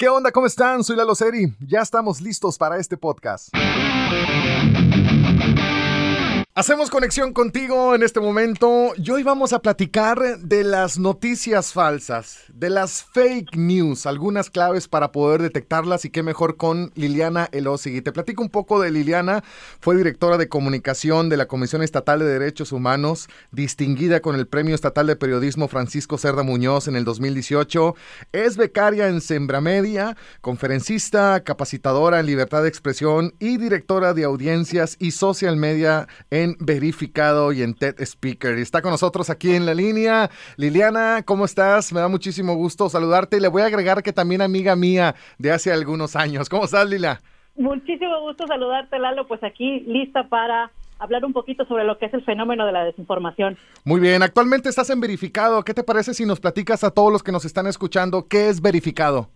¿Qué onda? ¿Cómo están? Soy Lalo Seri. Ya estamos listos para este podcast. Hacemos conexión contigo en este momento y hoy vamos a platicar de las noticias falsas, de las fake news, algunas claves para poder detectarlas y qué mejor con Liliana Elosegui. Te platico un poco de Liliana, fue directora de comunicación de la Comisión Estatal de Derechos Humanos, distinguida con el Premio Estatal de Periodismo Francisco Cerda Muñoz en el 2018, es becaria en Sembra Media, conferencista, capacitadora en libertad de expresión y directora de audiencias y social media en Verificado y en TED Speaker. Y está con nosotros aquí en la línea Liliana, ¿cómo estás? Me da muchísimo gusto saludarte y le voy a agregar que también amiga mía de hace algunos años. ¿Cómo estás, Lila? Muchísimo gusto saludarte, Lalo. Pues aquí lista para hablar un poquito sobre lo que es el fenómeno de la desinformación. Muy bien, actualmente estás en Verificado. ¿Qué te parece si nos platicas a todos los que nos están escuchando qué es Verificado?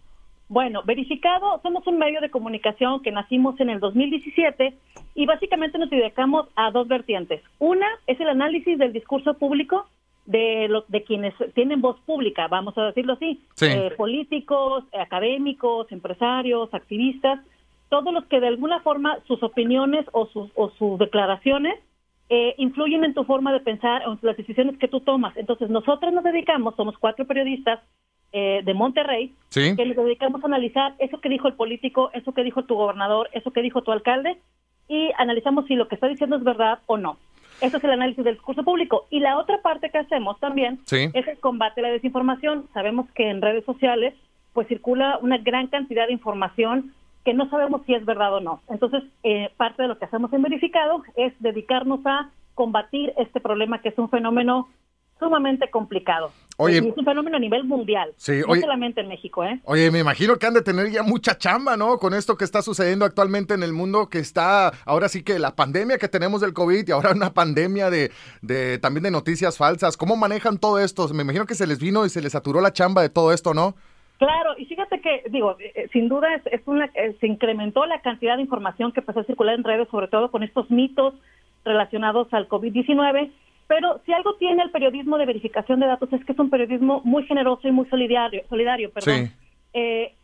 Bueno, Verificado somos un medio de comunicación que nacimos en el 2017 y básicamente nos dedicamos a dos vertientes. Una es el análisis del discurso público de, los de quienes tienen voz pública, vamos a decirlo así, eh, políticos, académicos, empresarios, activistas, todos los que de alguna forma sus opiniones o sus, o sus declaraciones eh, influyen en tu forma de pensar o en las decisiones que tú tomas. Entonces, nosotros nos dedicamos, somos cuatro periodistas eh, de Monterrey, que nos dedicamos a analizar eso que dijo el político, eso que dijo tu gobernador, eso que dijo tu alcalde, y analizamos si lo que está diciendo es verdad o no. Eso es el análisis del discurso público. Y la otra parte que hacemos también es el combate a la desinformación. Sabemos que en redes sociales pues circula una gran cantidad de información que no sabemos si es verdad o no. Entonces, eh, parte de lo que hacemos en Verificado es dedicarnos a combatir este problema que es un fenómeno sumamente complicado. Oye, es un fenómeno a nivel mundial, no solamente en México, ¿eh? Oye, me imagino que han de tener ya mucha chamba, ¿no? Con esto que está sucediendo actualmente en el mundo, que está, ahora sí que la pandemia que tenemos del COVID y ahora una pandemia de, de también de noticias falsas. ¿Cómo manejan todo esto? Me imagino que se les vino y se les saturó la chamba de todo esto, ¿no? Claro, y fíjate que, digo, eh, eh, sin duda es, una, eh, se incrementó la cantidad de información que empezó a circular en redes, sobre todo con estos mitos relacionados al COVID-19 pero si algo tiene el periodismo de verificación de datos es que es un periodismo muy generoso y muy solidario, solidario perdón. Eh,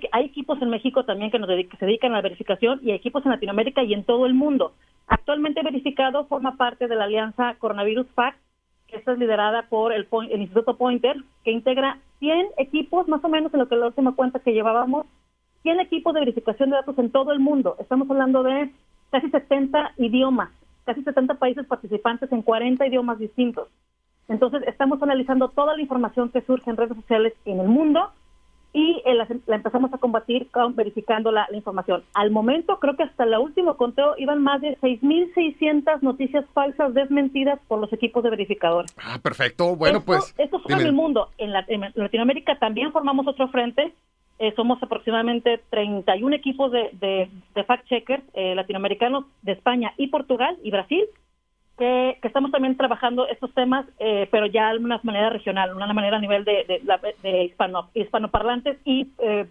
que hay equipos en México también que, nos se dedican a la verificación y hay equipos en Latinoamérica y en todo el mundo. Actualmente verificado forma parte de la alianza Coronavirus Fact, que está liderada por el, el Instituto Pointer, que integra 100 equipos, más o menos en lo que la última cuenta que llevábamos, 100 equipos de verificación de datos en todo el mundo. Estamos hablando de casi 70 idiomas casi 70 países participantes en 40 idiomas distintos. Entonces, estamos analizando toda la información que surge en redes sociales en el mundo y eh, la, empezamos a combatir con, verificando la, información. Al momento, creo que hasta el último conteo iban más de 6.600 noticias falsas desmentidas por los equipos de verificadores. Ah, perfecto. Bueno, pues... Esto fue en el mundo. En, en Latinoamérica también formamos otro frente eh, somos aproximadamente 31 equipos de, de, fact-checkers eh, latinoamericanos de España y Portugal y Brasil, que, estamos también trabajando estos temas, eh, pero ya de una manera regional, una manera a nivel de, de, hispano, hispanoparlantes y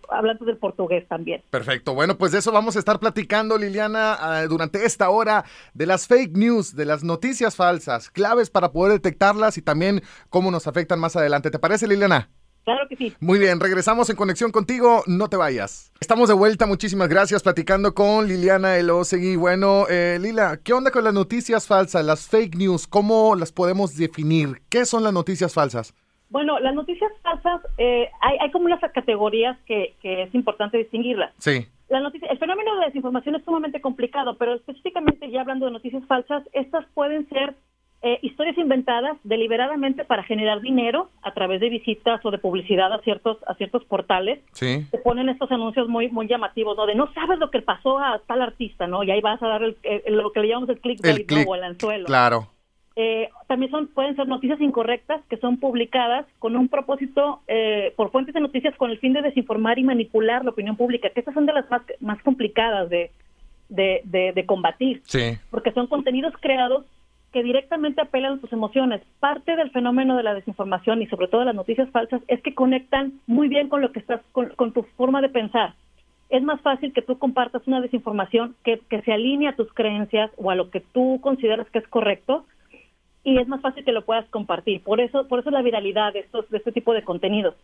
hablantes del portugués también. Perfecto. Bueno, pues de eso vamos a estar platicando, Liliana, ah, durante esta hora de las fake news, de las noticias falsas, claves para poder detectarlas y también cómo nos afectan más adelante. ¿Te parece, Liliana? Claro que sí. Muy bien, regresamos en conexión contigo, no te vayas. Estamos de vuelta, muchísimas gracias, platicando con Liliana Elosegui. Bueno, eh, Lila, ¿qué onda con las noticias falsas, las fake news? ¿Cómo las podemos definir? ¿Qué son las noticias falsas? Bueno, las noticias falsas, eh, hay, como unas categorías que, es importante distinguirlas. Sí. La noticia, el fenómeno de desinformación es sumamente complicado, pero específicamente ya hablando de noticias falsas, estas pueden ser eh, historias inventadas deliberadamente para generar dinero a través de visitas o de publicidad a ciertos a ciertos portales. Sí. Ponen estos anuncios muy muy llamativos, ¿no? De no sabes lo que pasó a tal artista, ¿no? Y ahí vas a dar el, lo que le llamamos el click el click, o el anzuelo. Claro. Eh, también son pueden ser noticias incorrectas que son publicadas con un propósito eh, por fuentes de noticias con el fin de desinformar y manipular la opinión pública, que estas son de las más, más complicadas de, de, de, de combatir, sí. porque son contenidos creados que directamente apelan a tus emociones. Parte del fenómeno de la desinformación y sobre todo las noticias falsas es que conectan muy bien con lo que estás, con, tu forma de pensar. Es más fácil que tú compartas una desinformación que, que se alinee a tus creencias o a lo que tú consideras que es correcto y es más fácil que lo puedas compartir. Por eso, por eso la viralidad de estos, de este tipo de contenidos.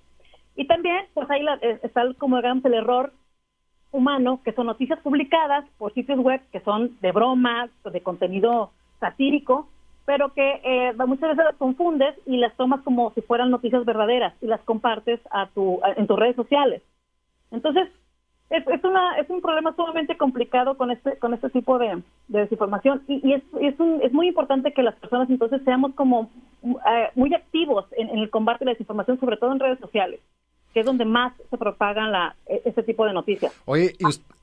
Y también, pues ahí eh, está como digamos el error humano, que son noticias publicadas por sitios web que son de bromas, de contenido satírico, pero que eh, muchas veces las confundes y las tomas como si fueran noticias verdaderas y las compartes a tu, en tus redes sociales. Entonces, es, es, una, es un problema sumamente complicado con este, con este tipo de, desinformación y, y es, un, es, muy importante que las personas entonces seamos como eh, muy activos en, en, el combate de la desinformación, sobre todo en redes sociales que es donde más se propagan la, e, este tipo de noticias. Oye,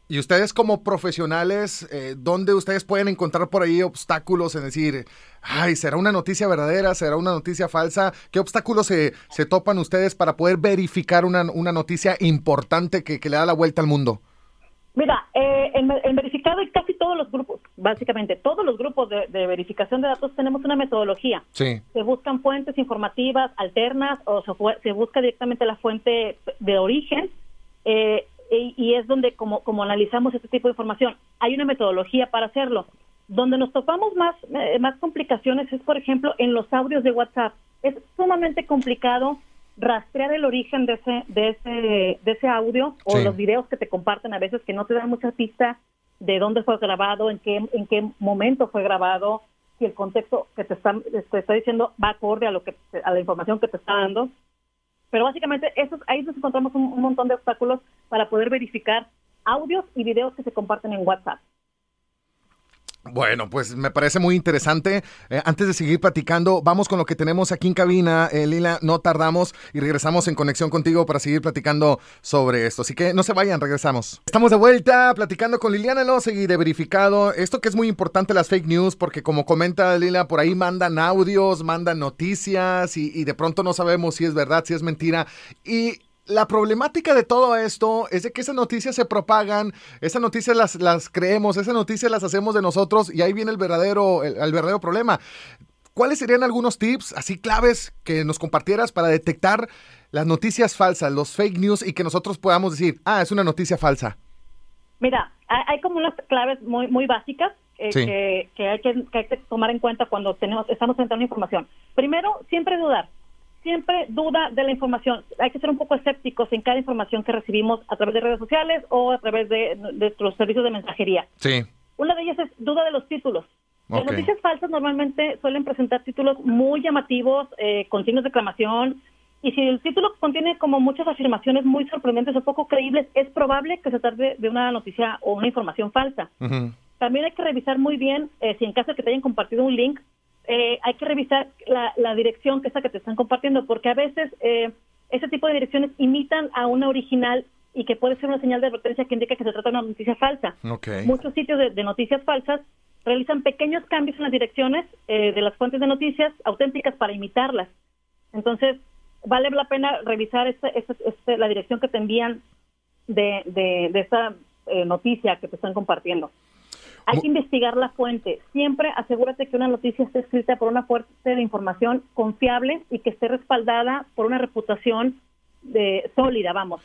y, ustedes como profesionales, eh, ¿dónde ustedes pueden encontrar por ahí obstáculos en decir, ay, ¿será una noticia verdadera? ¿Será una noticia falsa? ¿Qué obstáculos se, se topan ustedes para poder verificar una, una noticia importante que, que le da la vuelta al mundo? Mira, eh, en, verificado y casi todos los grupos, básicamente todos los grupos de, verificación de datos tenemos una metodología. Sí. Se buscan fuentes informativas alternas o se, busca directamente la fuente de origen eh, y, es donde como, como analizamos este tipo de información. Hay una metodología para hacerlo. Donde nos topamos más, eh, más complicaciones es, por ejemplo, en los audios de WhatsApp. Es sumamente complicado rastrear el origen de ese, de ese, de ese audio o los videos que te comparten a veces que no te dan mucha pista de dónde fue grabado, en qué, en qué momento fue grabado, si el contexto que te está, te está diciendo va acorde a lo que a la información que te está dando. Pero básicamente eso, ahí nos encontramos un montón de obstáculos para poder verificar audios y videos que se comparten en WhatsApp. Bueno, pues me parece muy interesante. Eh, antes de seguir platicando, vamos con lo que tenemos aquí en cabina. Eh, Lila, no tardamos y regresamos en conexión contigo para seguir platicando sobre esto. Así que no se vayan, regresamos. Estamos de vuelta platicando con Liliana Losegui de Verificado. Esto que es muy importante, las fake news, porque como comenta Lila, por ahí mandan audios, mandan noticias y, y de pronto no sabemos si es verdad, si es mentira. Y la problemática de todo esto es de que esas noticias se propagan, esas noticias las, las creemos, esas noticias las hacemos de nosotros y ahí viene el verdadero, el, verdadero problema. ¿Cuáles serían algunos tips así claves que nos compartieras para detectar las noticias falsas, los fake news y que nosotros podamos decir, ah, es una noticia falsa? Mira, hay como unas claves muy, muy básicas eh, que, que, hay que, que, hay que, tomar en cuenta cuando tenemos, estamos entrando información. Primero, siempre dudar siempre duda de la información. Hay que ser un poco escépticos en cada información que recibimos a través de redes sociales o a través de, nuestros servicios de mensajería. Sí. Una de ellas es duda de los títulos. Las noticias falsas normalmente suelen presentar títulos muy llamativos, eh, con signos de exclamación, y si el título contiene como muchas afirmaciones muy sorprendentes o poco creíbles, es probable que se trate de una noticia o una información falsa. También hay que revisar muy bien eh, si en caso de que te hayan compartido un link, eh, hay que revisar la, dirección que es la que te están compartiendo, porque a veces eh, ese tipo de direcciones imitan a una original y que puede ser una señal de advertencia que indica que se trata de una noticia falsa. Muchos sitios de, noticias falsas realizan pequeños cambios en las direcciones eh, de las fuentes de noticias auténticas para imitarlas. Entonces, vale la pena revisar este, este, este, la dirección que te envían de, de, de esa noticia que te están compartiendo. Hay que investigar la fuente. Siempre asegúrate que una noticia esté escrita por una fuente de información confiable y que esté respaldada por una reputación de, sólida, vamos.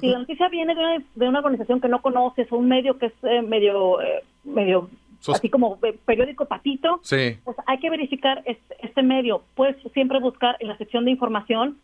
Si la noticia viene de una, de una, organización que no conoces o un medio que es eh, medio, eh, medio así como eh, periódico patito, pues hay que verificar este, este medio. Puedes siempre buscar en la sección de información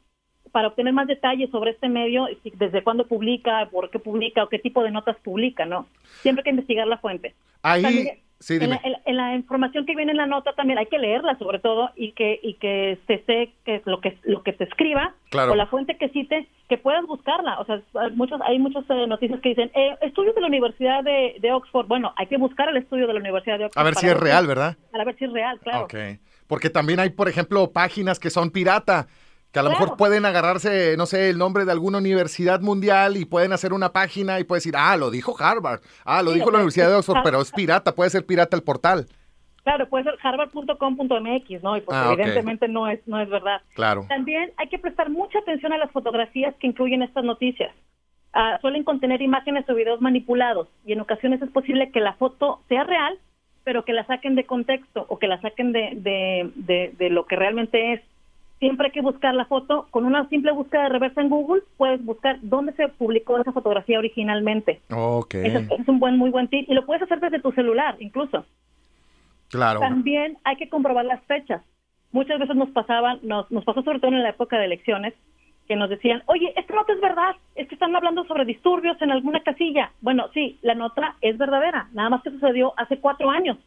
para obtener más detalles sobre este medio, desde cuándo publica, por qué publica o qué tipo de notas publica, ¿no? Siempre hay que investigar la fuente. Ahí, sí, en, la, en, la, información que viene en la nota también hay que leerla sobre todo y que y que se sé que lo que lo que se escriba o la fuente que cite que puedas buscarla. O sea muchos hay muchas eh, noticias que dicen eh, estudios de la universidad de, de, Oxford. Bueno hay que buscar el estudio de la universidad de Oxford a ver si es real verdad a ver si es real claro. Okay. porque también hay por ejemplo páginas que son pirata que a lo mejor pueden agarrarse, no sé, el nombre de alguna universidad mundial y pueden hacer una página y puede decir, ah, lo dijo Harvard, ah, lo dijo la Universidad de Oxford, pero es pirata, puede ser pirata el portal. Claro, puede ser harvard.com.mx, ¿no? Y pues ah, evidentemente no es no es verdad. Claro. También hay que prestar mucha atención a las fotografías que incluyen estas noticias. Ah, suelen contener imágenes o videos manipulados y en ocasiones es posible que la foto sea real, pero que la saquen de contexto o que la saquen de, de, de, de lo que realmente es siempre hay que buscar la foto. Con una simple búsqueda de reversa en Google, puedes buscar dónde se publicó esa fotografía originalmente. Ok. es un buen, muy buen tip. Y lo puedes hacer desde tu celular, incluso. Claro. También hay que comprobar las fechas. Muchas veces nos pasaban, nos, nos pasó sobre todo en la época de elecciones, que nos decían, oye, esta nota es verdad, es que están hablando sobre disturbios en alguna casilla. Bueno, sí, la nota es verdadera, nada más que sucedió hace cuatro años.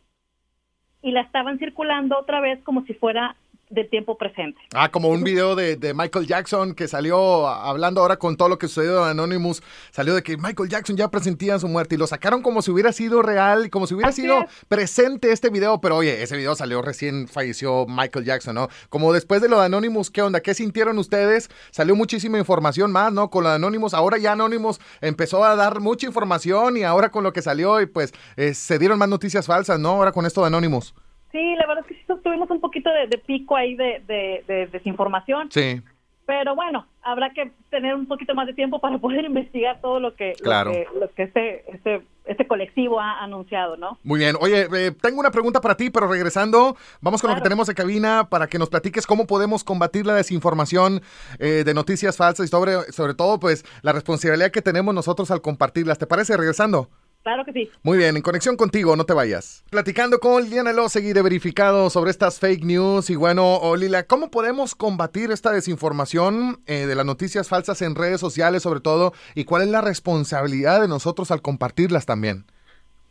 Y la estaban circulando otra vez como si fuera de tiempo presente. Ah, como un video de, Michael Jackson que salió hablando ahora con todo lo que sucedió en Anonymous, salió de que Michael Jackson ya presentía su muerte y lo sacaron como si hubiera sido real, como si hubiera sido presente este video, pero oye, ese video salió recién falleció Michael Jackson, ¿no? Como después de lo de Anonymous, ¿qué onda? ¿Qué sintieron ustedes? Salió muchísima información más, ¿no? Con lo de Anonymous, ahora ya Anonymous empezó a dar mucha información y ahora con lo que salió y pues eh, se dieron más noticias falsas, ¿no? Ahora con esto de Anonymous. Sí, la verdad es que sí tuvimos un poquito de, pico ahí de, desinformación. Sí. Pero bueno, habrá que tener un poquito más de tiempo para poder investigar todo lo que, lo que, este, este, este, colectivo ha anunciado, ¿no? Muy bien. Oye, eh, tengo una pregunta para ti, pero regresando, vamos con lo que tenemos de cabina para que nos platiques cómo podemos combatir la desinformación eh, de noticias falsas y sobre, sobre todo, pues, la responsabilidad que tenemos nosotros al compartirlas. ¿Te parece? Regresando. Claro que sí. Muy bien, en conexión contigo, no te vayas. Platicando con Liliana Losegui de Verificado sobre estas fake news. Y bueno, Lila, ¿cómo podemos combatir esta desinformación eh, de las noticias falsas en redes sociales, sobre todo? ¿Y cuál es la responsabilidad de nosotros al compartirlas también?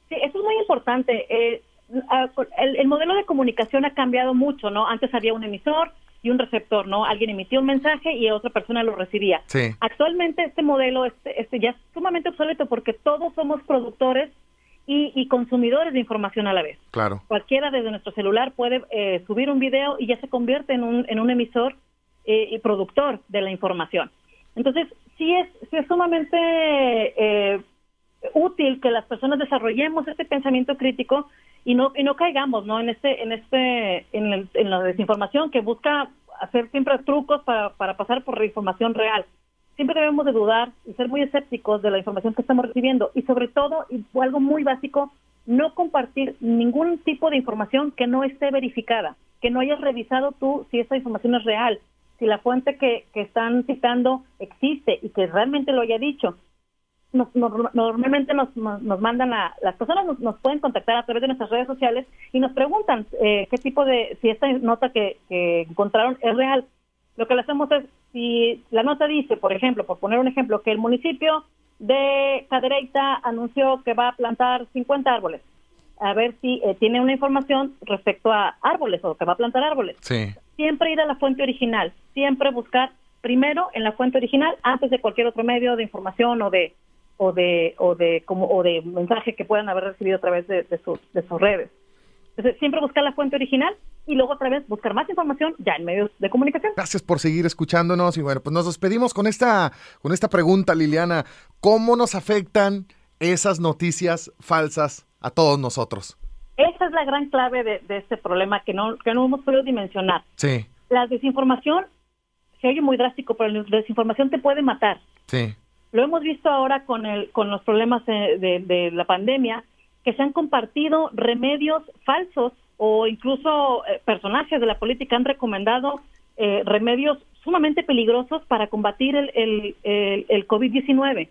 Sí, eso es muy importante. Eh, el modelo de comunicación ha cambiado mucho, ¿no? Antes había un emisor, y un receptor, ¿no? Alguien emitía un mensaje y otra persona lo recibía. Sí. Actualmente este modelo este, este ya es sumamente obsoleto porque todos somos productores y, consumidores de información a la vez. Claro. Cualquiera desde nuestro celular puede eh, subir un video y ya se convierte en un, en un emisor eh, y productor de la información. Entonces, sí es, sí es sumamente eh, útil que las personas desarrollemos este pensamiento crítico y no y no caigamos no en este en este en, la desinformación que busca hacer siempre trucos para, para pasar por información real. Siempre debemos de dudar y ser muy escépticos de la información que estamos recibiendo y sobre todo y algo muy básico no compartir ningún tipo de información que no esté verificada que no hayas revisado tú si esta información es real si la fuente que, que están citando existe y que realmente lo haya dicho normalmente nos, nos, mandan a las personas nos, pueden contactar a través de nuestras redes sociales y nos preguntan eh, qué tipo de si esta nota que, encontraron es real. Lo que le hacemos es si la nota dice por ejemplo por poner un ejemplo que el municipio de Cadereyta anunció que va a plantar 50 árboles a ver si eh, tiene una información respecto a árboles o que va a plantar árboles. Siempre ir a la fuente original siempre buscar primero en la fuente original antes de cualquier otro medio de información o de o de o de como o de mensaje que puedan haber recibido a través de, sus, de sus redes. Entonces, siempre buscar la fuente original y luego otra vez buscar más información ya en medios de comunicación. Gracias por seguir escuchándonos y bueno, pues nos despedimos con esta con esta pregunta, Liliana, ¿cómo nos afectan esas noticias falsas a todos nosotros? Esa es la gran clave de, de este problema que no que no hemos podido dimensionar. Sí. La desinformación se oye muy drástico, pero la desinformación te puede matar. Sí. Lo hemos visto ahora con, el, con los problemas de, la pandemia, que se han compartido remedios falsos o incluso eh, personajes de la política han recomendado eh, remedios sumamente peligrosos para combatir el, el, el, COVID-19.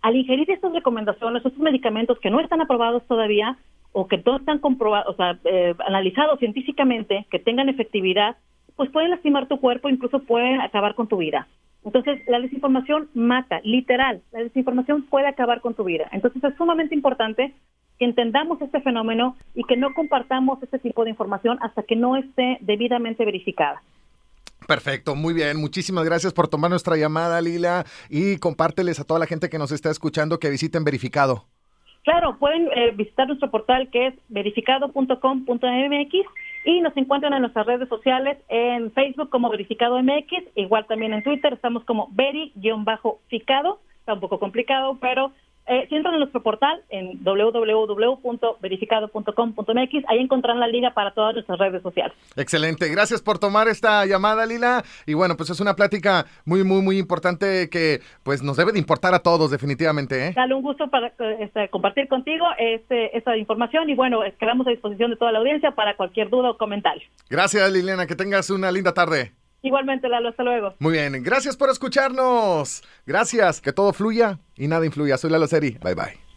Al ingerir estas recomendaciones, estos medicamentos que no están aprobados todavía o que no están comprobados, o sea, eh, analizados científicamente, que tengan efectividad, pues pueden lastimar tu cuerpo, incluso pueden acabar con tu vida. Entonces, la desinformación mata, literal, la desinformación puede acabar con tu vida. Entonces, es sumamente importante que entendamos este fenómeno y que no compartamos este tipo de información hasta que no esté debidamente verificada. Perfecto, muy bien. Muchísimas gracias por tomar nuestra llamada, Lila, y compárteles a toda la gente que nos está escuchando que visiten Verificado. Claro, pueden eh, visitar nuestro portal que es verificado.com.mx y nos encuentran en nuestras redes sociales en Facebook como Verificado MX, igual también en Twitter estamos como Veri-Ficado, está un poco complicado, pero eh, si entran en nuestro portal en www.verificado.com.mx, ahí encontrarán la liga para todas nuestras redes sociales. Excelente, gracias por tomar esta llamada, Lila. Y bueno, pues es una plática muy, muy, muy importante que pues nos debe de importar a todos, definitivamente. ¿eh? Dale un gusto para este, compartir contigo este, esta información y bueno, quedamos a disposición de toda la audiencia para cualquier duda o comentario. Gracias, Liliana, que tengas una linda tarde. Igualmente, Lalo, hasta luego. Muy bien, gracias por escucharnos. Gracias, que todo fluya y nada influya. Soy Lalo Seri. Bye bye.